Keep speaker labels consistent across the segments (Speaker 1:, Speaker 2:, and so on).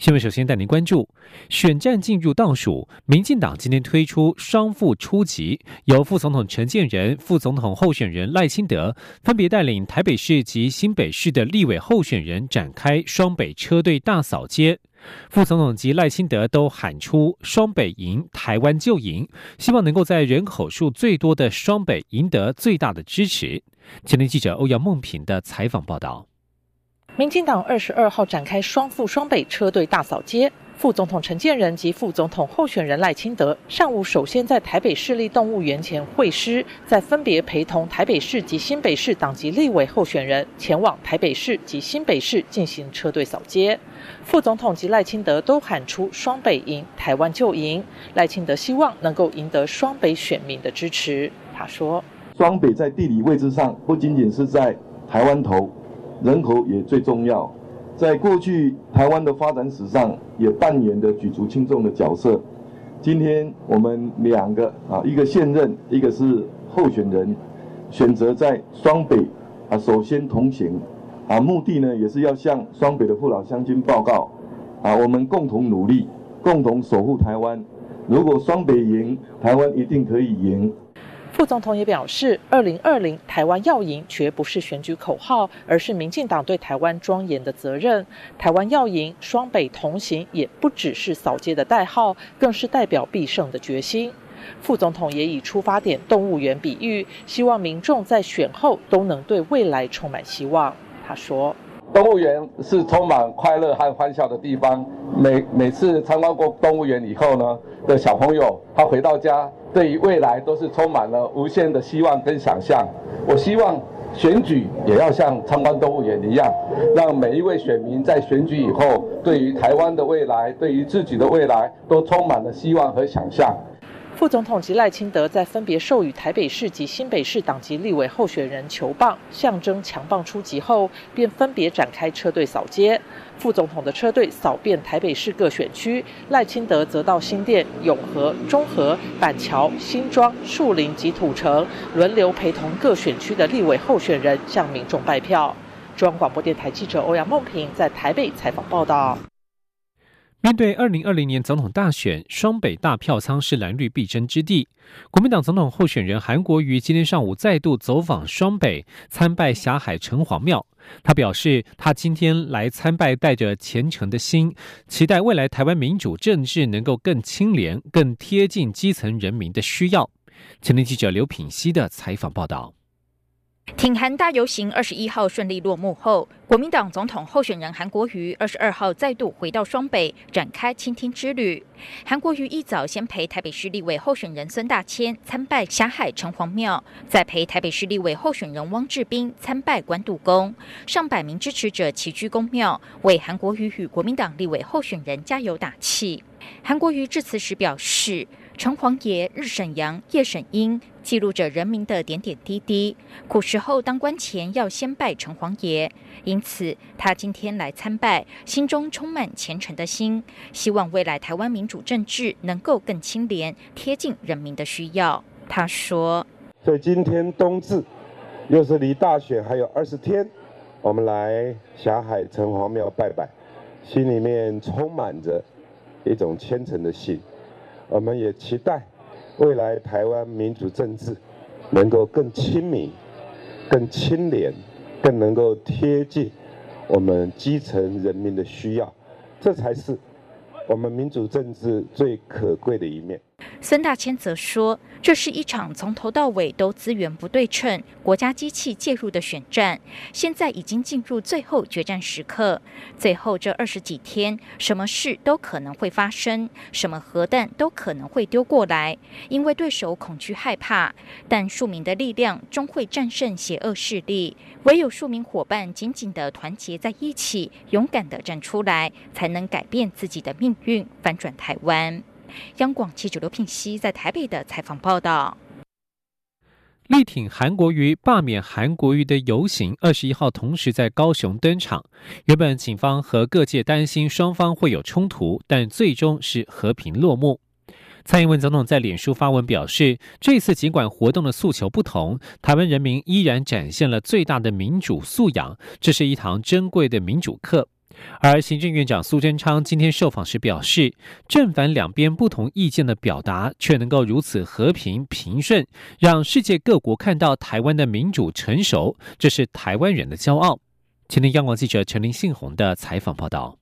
Speaker 1: 新闻首先带您关注，选战进入倒数，民进党今天推出双副出击，由副总统陈建仁、副总统候选人赖清德分别带领台北市及新北市的立委候选人展开双北车队大扫街。副总统及赖清德都喊出“双北赢，台湾就赢”，希望能够在人口数最多的双北赢得最大的支持。前天记者欧阳梦平的采访报道。
Speaker 2: 民进党二十二号展开双副双北车队大扫街，副总统陈建仁及副总统候选人赖清德上午首先在台北市立动物园前会师，再分别陪同台北市及新北市党籍立委候选人前往台北市及新北市进行车队扫街。副总统及赖清德都喊出“双北赢，台湾就赢”。赖清德希望能够赢得双北选民的支持。他说：“
Speaker 3: 双北在地理位置上不仅仅是在台湾头。”人口也最重要，在过去台湾的发展史上也扮演着举足轻重的角色。今天我们两个啊，一个现任，一个是候选人，选择在双北啊首先同行啊，目的呢也是要向双北的父老乡亲报告啊，我们共同努力，共同守护台湾。如果双北赢，台湾一定可以赢。
Speaker 2: 副总统也表示，二零二零台湾要赢，绝不是选举口号，而是民进党对台湾庄严的责任。台湾要赢，双北同行，也不只是扫街的代号，更是代表必胜的决心。副总统也以出发点动物园比喻，希望民众在选后都能对未来充满希望。他说。
Speaker 4: 动物园是充满快乐和欢笑的地方。每每次参观过动物园以后呢，的小朋友他回到家，对于未来都是充满了无限的希望跟想象。我希望选举也要像参观动物园一样，让每一位选民在选举以后，对于台湾的未来，对于自己的未来，都充满了希望和想象。
Speaker 2: 副总统及赖清德在分别授予台北市及新北市党籍立委候选人球棒，象征强棒出击后，便分别展开车队扫街。副总统的车队扫遍台北市各选区，赖清德则到新店、永和、中和、板桥、新庄、树林及土城，轮流陪同各选区的立委候选人向民众拜票。中央广播电台记者欧阳梦平在台北采访报道。
Speaker 1: 面对二零二零年总统大选，双北大票仓是蓝绿必争之地。国民党总统候选人韩国瑜今天上午再度走访双北，参拜霞海城隍庙。他表示，他今天来参拜，带着虔诚的心，期待未来台湾民主政治能够更清廉、更贴近基层人民的需要。前天记者刘品熙的采访报道。
Speaker 5: 挺韩大游行二十一号顺利落幕后，国民党总统候选人韩国瑜二十二号再度回到双北展开倾听之旅。韩国瑜一早先陪台北市立委候选人孙大千参拜霞海城隍庙，再陪台北市立委候选人汪志斌参拜关渡宫。上百名支持者齐聚公庙，为韩国瑜与国民党立委候选人加油打气。韩国瑜致辞时表示。城隍爷日审阳，夜审阴，记录着人民的点点滴滴。古时候当官前要先拜城隍爷，因此他今天来参拜，心中充满虔诚的心，希望未来台湾民主政治能够更清廉，贴近人民的需要。他说：“
Speaker 6: 所以今天冬至，又是离大选还有二十天，我们来霞海城隍庙拜拜，心里面充满着一种虔诚的心。”我们也期待未来台湾民主政治能够更亲民、更清廉、更能够贴近我们基层人民的需要，这才是我们民主政治最可贵的一面。
Speaker 5: 孙大千则说：“这是一场从头到尾都资源不对称、国家机器介入的选战，现在已经进入最后决战时刻。最后这二十几天，什么事都可能会发生，什么核弹都可能会丢过来，因为对手恐惧害怕。但庶民的力量终会战胜邪恶势力，唯有庶民伙伴紧紧的团结在一起，勇敢的站出来，才能改变自己的命运，翻转台湾。”央广记者刘品熙在台北的采访报道。
Speaker 1: 力挺韩国瑜、罢免韩国瑜的游行，二十一号同时在高雄登场。原本警方和各界担心双方会有冲突，但最终是和平落幕。蔡英文总统在脸书发文表示，这次尽管活动的诉求不同，台湾人民依然展现了最大的民主素养，这是一堂珍贵的民主课。而行政院长苏贞昌今天受访时表示，正反两边不同意见的表达，却能够如此和平平顺，让世界各国看到台湾的民主成熟，这是台湾人的骄傲。前天央广记者陈林信宏的采访报道。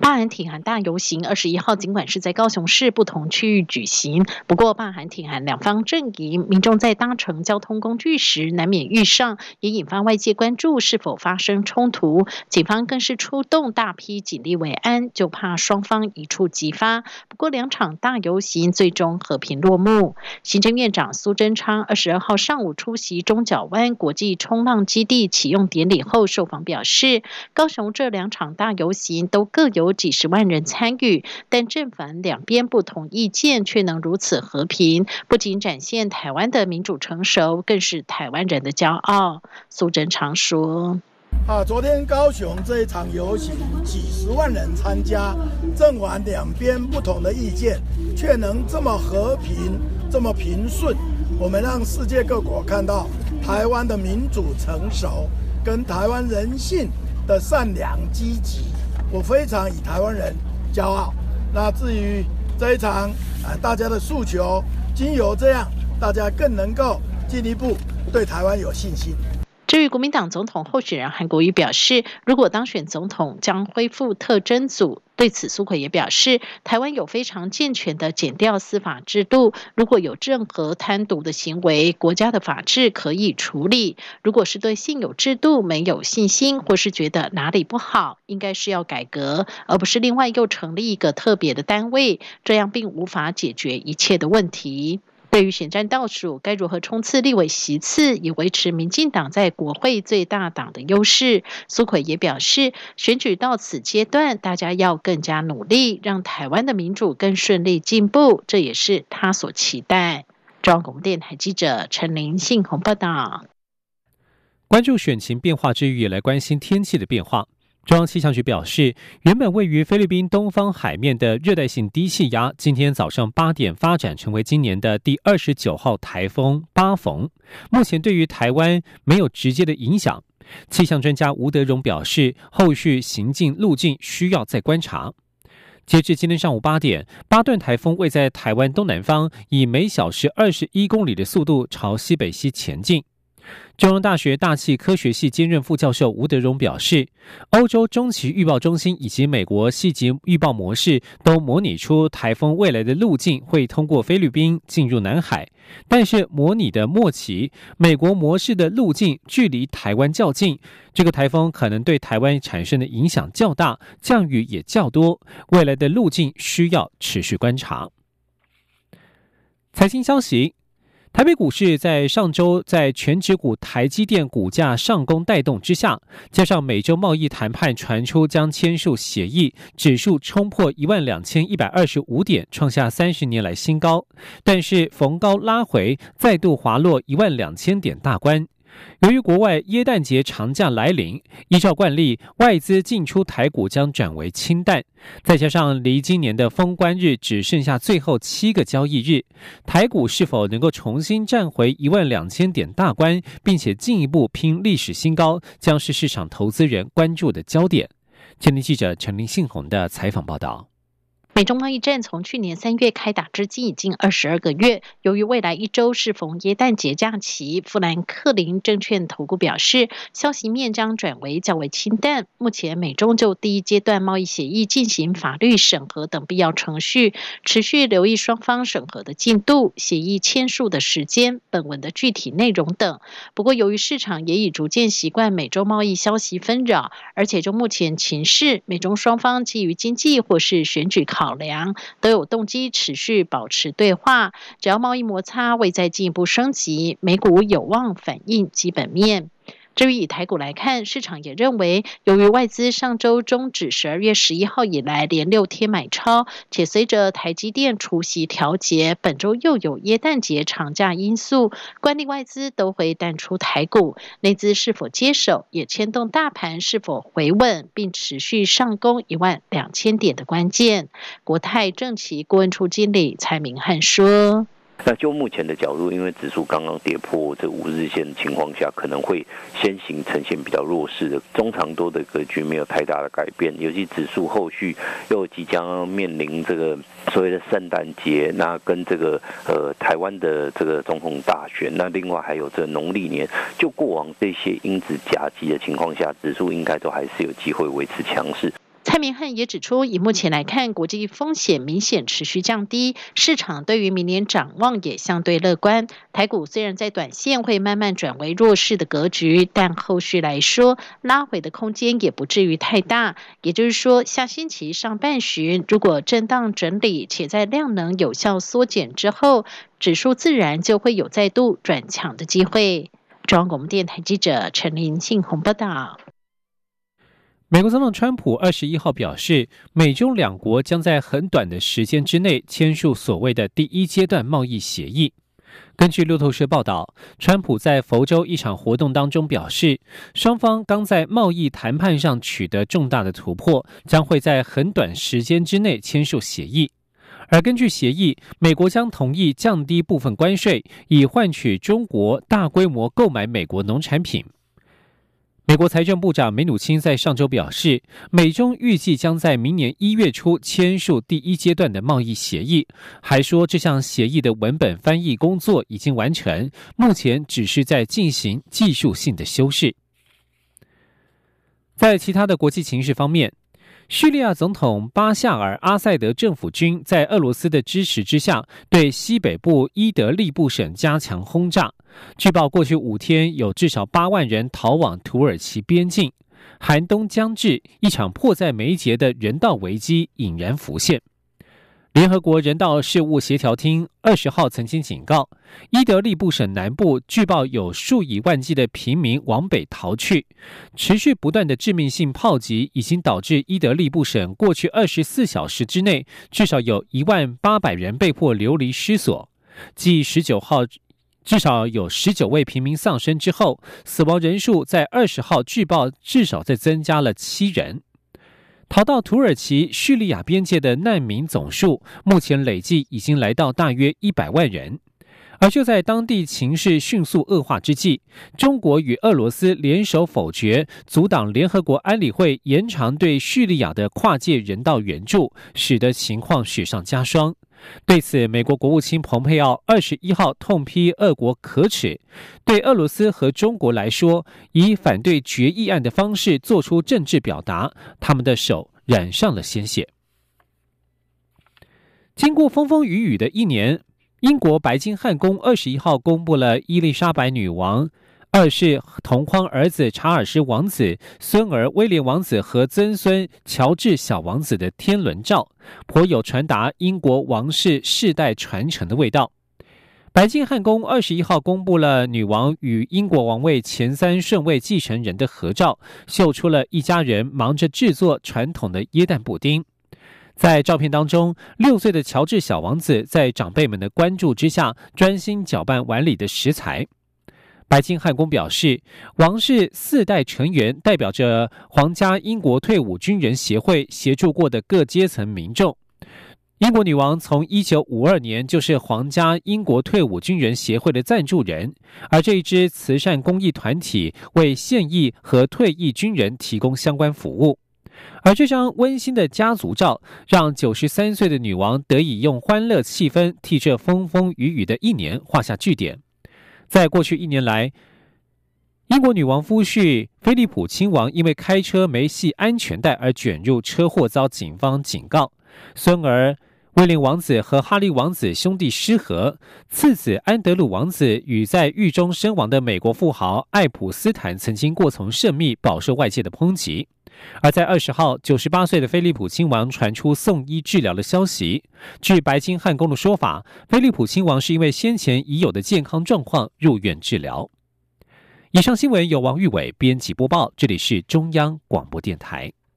Speaker 7: 罢韩挺韩大游行二十一号，尽管是在高雄市不同区域举行，不过罢韩挺韩两方阵营民众在搭乘交通工具时难免遇上，也引发外界关注是否发生冲突。警方更是出动大批警力维安，就怕双方一触即发。不过两场大游行最终和平落幕。行政院长苏贞昌二十二号上午出席中角湾国际冲浪基地启用典礼后受访表示，高雄这两场大游行都各有。有几十万人参与，但正反两边不同意见却能如此和平，不仅展现台湾的民主成熟，更是台湾人的骄傲。苏贞常说：“
Speaker 8: 啊，昨天高雄这一场游行，几十万人参加，正反两边不同的意见，却能这么和平、这么平顺。我们让世界各国看到台湾的民主成熟，跟台湾人性的善良积极。”我非常以台湾人骄傲。那至于这一场啊，大家的诉求，经由这样，大家更能够进一步对台湾有信心。
Speaker 7: 至于国民党总统候选人韩国瑜表示，如果当选总统，将恢复特征组。对此，苏奎也表示，台湾有非常健全的检调司法制度，如果有任何贪渎的行为，国家的法制可以处理。如果是对现有制度没有信心，或是觉得哪里不好，应该是要改革，而不是另外又成立一个特别的单位，这样并无法解决一切的问题。对于选战倒数，该如何冲刺立委席次，以维持民进党在国会最大党的优势？苏奎也表示，选举到此阶段，大家要更加努力，让台湾的民主更顺利进步，这也是他所期待。中央广播电台记者陈琳信洪报道。
Speaker 1: 关注选情变化之余，也来关心天气的变化。中央气象局表示，原本位于菲律宾东方海面的热带性低气压，今天早上八点发展成为今年的第二十九号台风巴逢。目前对于台湾没有直接的影响。气象专家吴德荣表示，后续行进路径需要再观察。截至今天上午八点，巴顿台风位在台湾东南方，以每小时二十一公里的速度朝西北西前进。中央大学大气科学系兼任副教授吴德荣表示，欧洲中期预报中心以及美国细级预报模式都模拟出台风未来的路径会通过菲律宾进入南海，但是模拟的末期，美国模式的路径距离台湾较近，这个台风可能对台湾产生的影响较大，降雨也较多，未来的路径需要持续观察。财经消息。台北股市在上周在全指股台积电股价上攻带动之下，加上美洲贸易谈判传出将签署协议，指数冲破一万两千一百二十五点，创下三十年来新高。但是逢高拉回，再度滑落一万两千点大关。由于国外耶诞节长假来临，依照惯例，外资进出台股将转为清淡。再加上离今年的封关日只剩下最后七个交易日，台股是否能够重新站回一万两千点大关，并且进一步拼历史新高，将是市场投资人关注的焦点。前天记者陈林信宏的采访报道。
Speaker 7: 美中贸易战从去年三月开打至今已经二十二个月。由于未来一周是逢耶诞节假期，富兰克林证券投顾表示，消息面将转为较为清淡。目前美中就第一阶段贸易协议进行法律审核等必要程序，持续留意双方审核的进度、协议签署的时间、本文的具体内容等。不过，由于市场也已逐渐习惯美洲贸易消息纷扰，而且就目前情势，美中双方基于经济或是选举考。考量都有动机持续保持对话，只要贸易摩擦未再进一步升级，美股有望反映基本面。至于以台股来看，市场也认为，由于外资上周终止十二月十一号以来连六天买超，且随着台积电除息调节，本周又有耶诞节长假因素，惯例外资都会淡出台股，内资是否接手，也牵动大盘是否回稳，并持续上攻一万两千点的关键。国泰政企顾问处经理蔡明汉说。
Speaker 9: 那就目前的角度，因为指数刚刚跌破这五日线的情况下，可能会先行呈现比较弱势的中长多的格局，没有太大的改变。尤其指数后续又即将面临这个所谓的圣诞节，那跟这个呃台湾的这个总统大选，那另外还有这农历年，就过往这些因子夹击的情况下，指数应该都还是有机会维持强势。
Speaker 7: 蔡明汉也指出，以目前来看，国际风险明显持续降低，市场对于明年展望也相对乐观。台股虽然在短线会慢慢转为弱势的格局，但后续来说，拉回的空间也不至于太大。也就是说，下星期上半旬如果震荡整理，且在量能有效缩减之后，指数自然就会有再度转强的机会。中央广播电台记者陈林信宏报道。
Speaker 1: 美国总统川普二十一号表示，美中两国将在很短的时间之内签署所谓的第一阶段贸易协议。根据路透社报道，川普在佛州一场活动当中表示，双方刚在贸易谈判上取得重大的突破，将会在很短时间之内签署协议。而根据协议，美国将同意降低部分关税，以换取中国大规模购买美国农产品。美国财政部长梅努钦在上周表示，美中预计将在明年一月初签署第一阶段的贸易协议，还说这项协议的文本翻译工作已经完成，目前只是在进行技术性的修饰。在其他的国际情势方面。叙利亚总统巴夏尔·阿塞德政府军在俄罗斯的支持之下，对西北部伊德利布省加强轰炸。据报，过去五天有至少八万人逃往土耳其边境。寒冬将至，一场迫在眉睫的人道危机引然浮现。联合国人道事务协调厅二十号曾经警告，伊德利布省南部据报有数以万计的平民往北逃去，持续不断的致命性炮击已经导致伊德利布省过去二十四小时之内至少有一万八百人被迫流离失所。继十九号至少有十九位平民丧生之后，死亡人数在二十号据报至少再增加了七人。逃到土耳其叙利亚边界的难民总数，目前累计已经来到大约一百万人。而就在当地情势迅速恶化之际，中国与俄罗斯联手否决，阻挡联合国安理会延长对叙利亚的跨界人道援助，使得情况雪上加霜。对此，美国国务卿蓬佩奥二十一号痛批俄国可耻。对俄罗斯和中国来说，以反对决议案的方式做出政治表达，他们的手染上了鲜血。经过风风雨雨的一年，英国白金汉宫二十一号公布了伊丽莎白女王。二是同框儿子查尔斯王子、孙儿威廉王子和曾孙乔治小王子的天伦照，颇有传达英国王室世代传承的味道。白金汉宫二十一号公布了女王与英国王位前三顺位继承人的合照，秀出了一家人忙着制作传统的椰蛋布丁。在照片当中，六岁的乔治小王子在长辈们的关注之下，专心搅拌碗里的食材。白金汉宫表示，王室四代成员代表着皇家英国退伍军人协会协助过的各阶层民众。英国女王从一九五二年就是皇家英国退伍军人协会的赞助人，而这一支慈善公益团体为现役和退役军人提供相关服务。而这张温馨的家族照，让九十三岁的女王得以用欢乐气氛替这风风雨雨的一年画下句点。在过去一年来，英国女王夫婿菲利普亲王因为开车没系安全带而卷入车祸，遭警方警告。孙儿威廉王子和哈利王子兄弟失和，次子安德鲁王子与在狱中身亡的美国富豪爱普斯坦曾经过从甚密，饱受外界的抨击。而在二十号，九十八岁的菲利普亲王传出送医治疗的消息。据白金汉宫的说法，菲利普亲王是因为先前已有的健康状况入院治疗。以上新闻由王玉伟编辑播报，这里是中央广播电台。